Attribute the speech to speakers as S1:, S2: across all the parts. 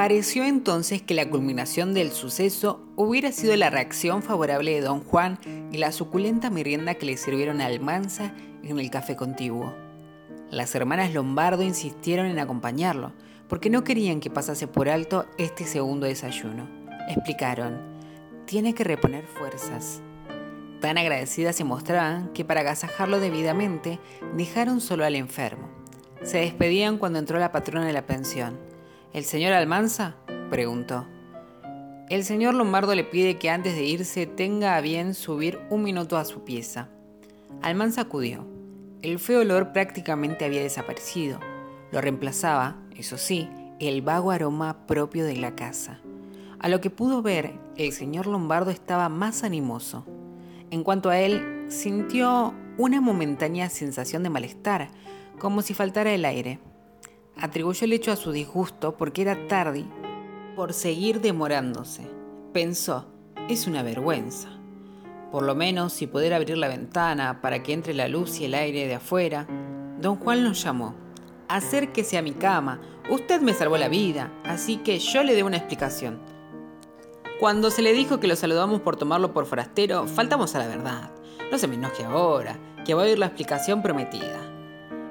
S1: Pareció entonces que la culminación del suceso hubiera sido la reacción favorable de don Juan y la suculenta merienda que le sirvieron a Almanza en el café contiguo. Las hermanas Lombardo insistieron en acompañarlo, porque no querían que pasase por alto este segundo desayuno. Explicaron, tiene que reponer fuerzas. Tan agradecidas se mostraban que para agasajarlo debidamente dejaron solo al enfermo. Se despedían cuando entró la patrona de la pensión. ¿El señor Almanza? preguntó. El señor Lombardo le pide que antes de irse tenga a bien subir un minuto a su pieza. Almanza acudió. El feo olor prácticamente había desaparecido. Lo reemplazaba, eso sí, el vago aroma propio de la casa. A lo que pudo ver, el señor Lombardo estaba más animoso. En cuanto a él, sintió una momentánea sensación de malestar, como si faltara el aire. Atribuyó el hecho a su disgusto porque era tarde por seguir demorándose. Pensó, es una vergüenza. Por lo menos si poder abrir la ventana para que entre la luz y el aire de afuera. Don Juan nos llamó. Acérquese a mi cama. Usted me salvó la vida, así que yo le dé una explicación. Cuando se le dijo que lo saludamos por tomarlo por forastero, faltamos a la verdad. No se me enoje ahora, que voy a oír la explicación prometida.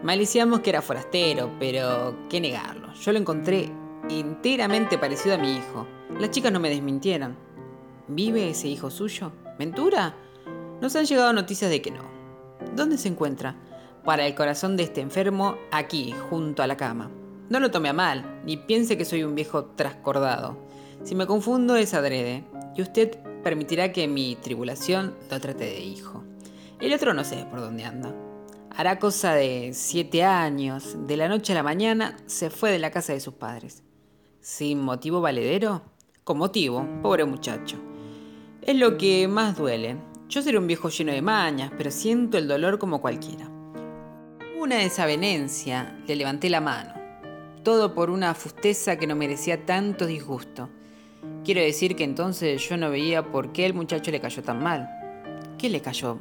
S1: Maliciamos que era forastero, pero qué negarlo. Yo lo encontré enteramente parecido a mi hijo. Las chicas no me desmintieron. ¿Vive ese hijo suyo? ¿Ventura? Nos han llegado noticias de que no. ¿Dónde se encuentra? Para el corazón de este enfermo, aquí, junto a la cama. No lo tome a mal, ni piense que soy un viejo trascordado. Si me confundo es adrede, y usted permitirá que mi tribulación lo trate de hijo. El otro no sé por dónde anda. Hará cosa de siete años, de la noche a la mañana, se fue de la casa de sus padres. ¿Sin motivo valedero? Con motivo, pobre muchacho. Es lo que más duele. Yo seré un viejo lleno de mañas, pero siento el dolor como cualquiera. Una desavenencia, le levanté la mano. Todo por una fusteza que no merecía tanto disgusto. Quiero decir que entonces yo no veía por qué el muchacho le cayó tan mal. ¿Qué le cayó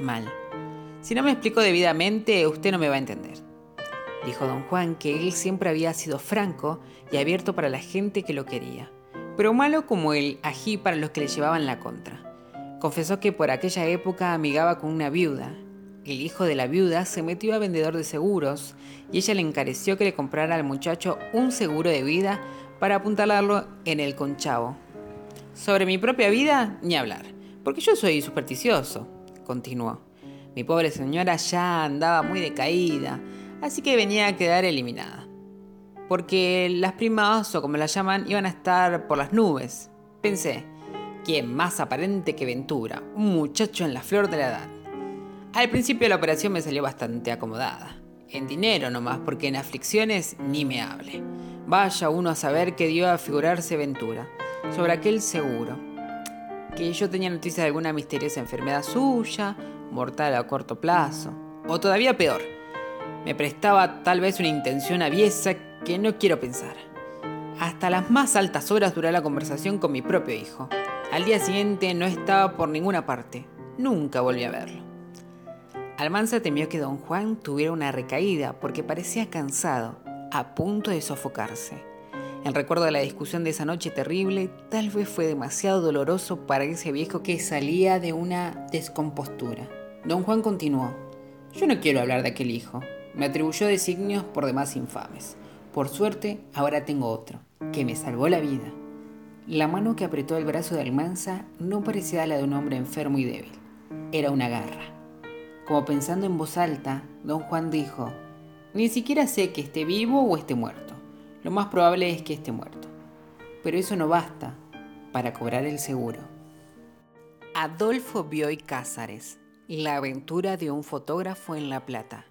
S1: mal? Si no me explico debidamente, usted no me va a entender. Dijo don Juan que él siempre había sido franco y abierto para la gente que lo quería, pero malo como el ají para los que le llevaban la contra. Confesó que por aquella época amigaba con una viuda. El hijo de la viuda se metió a vendedor de seguros y ella le encareció que le comprara al muchacho un seguro de vida para apuntalarlo en el conchavo. Sobre mi propia vida, ni hablar, porque yo soy supersticioso, continuó. Mi pobre señora ya andaba muy decaída, así que venía a quedar eliminada. Porque las primas, o como las llaman, iban a estar por las nubes. Pensé, ¿quién más aparente que Ventura? Un muchacho en la flor de la edad. Al principio la operación me salió bastante acomodada. En dinero nomás, porque en aflicciones ni me hable. Vaya uno a saber qué dio a figurarse Ventura sobre aquel seguro. Que yo tenía noticias de alguna misteriosa enfermedad suya, mortal a corto plazo. O todavía peor, me prestaba tal vez una intención aviesa que no quiero pensar. Hasta las más altas horas duró la conversación con mi propio hijo. Al día siguiente no estaba por ninguna parte. Nunca volví a verlo. Almanza temió que don Juan tuviera una recaída porque parecía cansado, a punto de sofocarse. El recuerdo de la discusión de esa noche terrible tal vez fue demasiado doloroso para ese viejo que salía de una descompostura. Don Juan continuó. Yo no quiero hablar de aquel hijo. Me atribuyó designios por demás infames. Por suerte, ahora tengo otro, que me salvó la vida. La mano que apretó el brazo de Almanza no parecía la de un hombre enfermo y débil. Era una garra. Como pensando en voz alta, don Juan dijo, Ni siquiera sé que esté vivo o esté muerto. Lo más probable es que esté muerto. Pero eso no basta para cobrar el seguro. Adolfo Bioy Cázares la aventura de un fotógrafo en La Plata.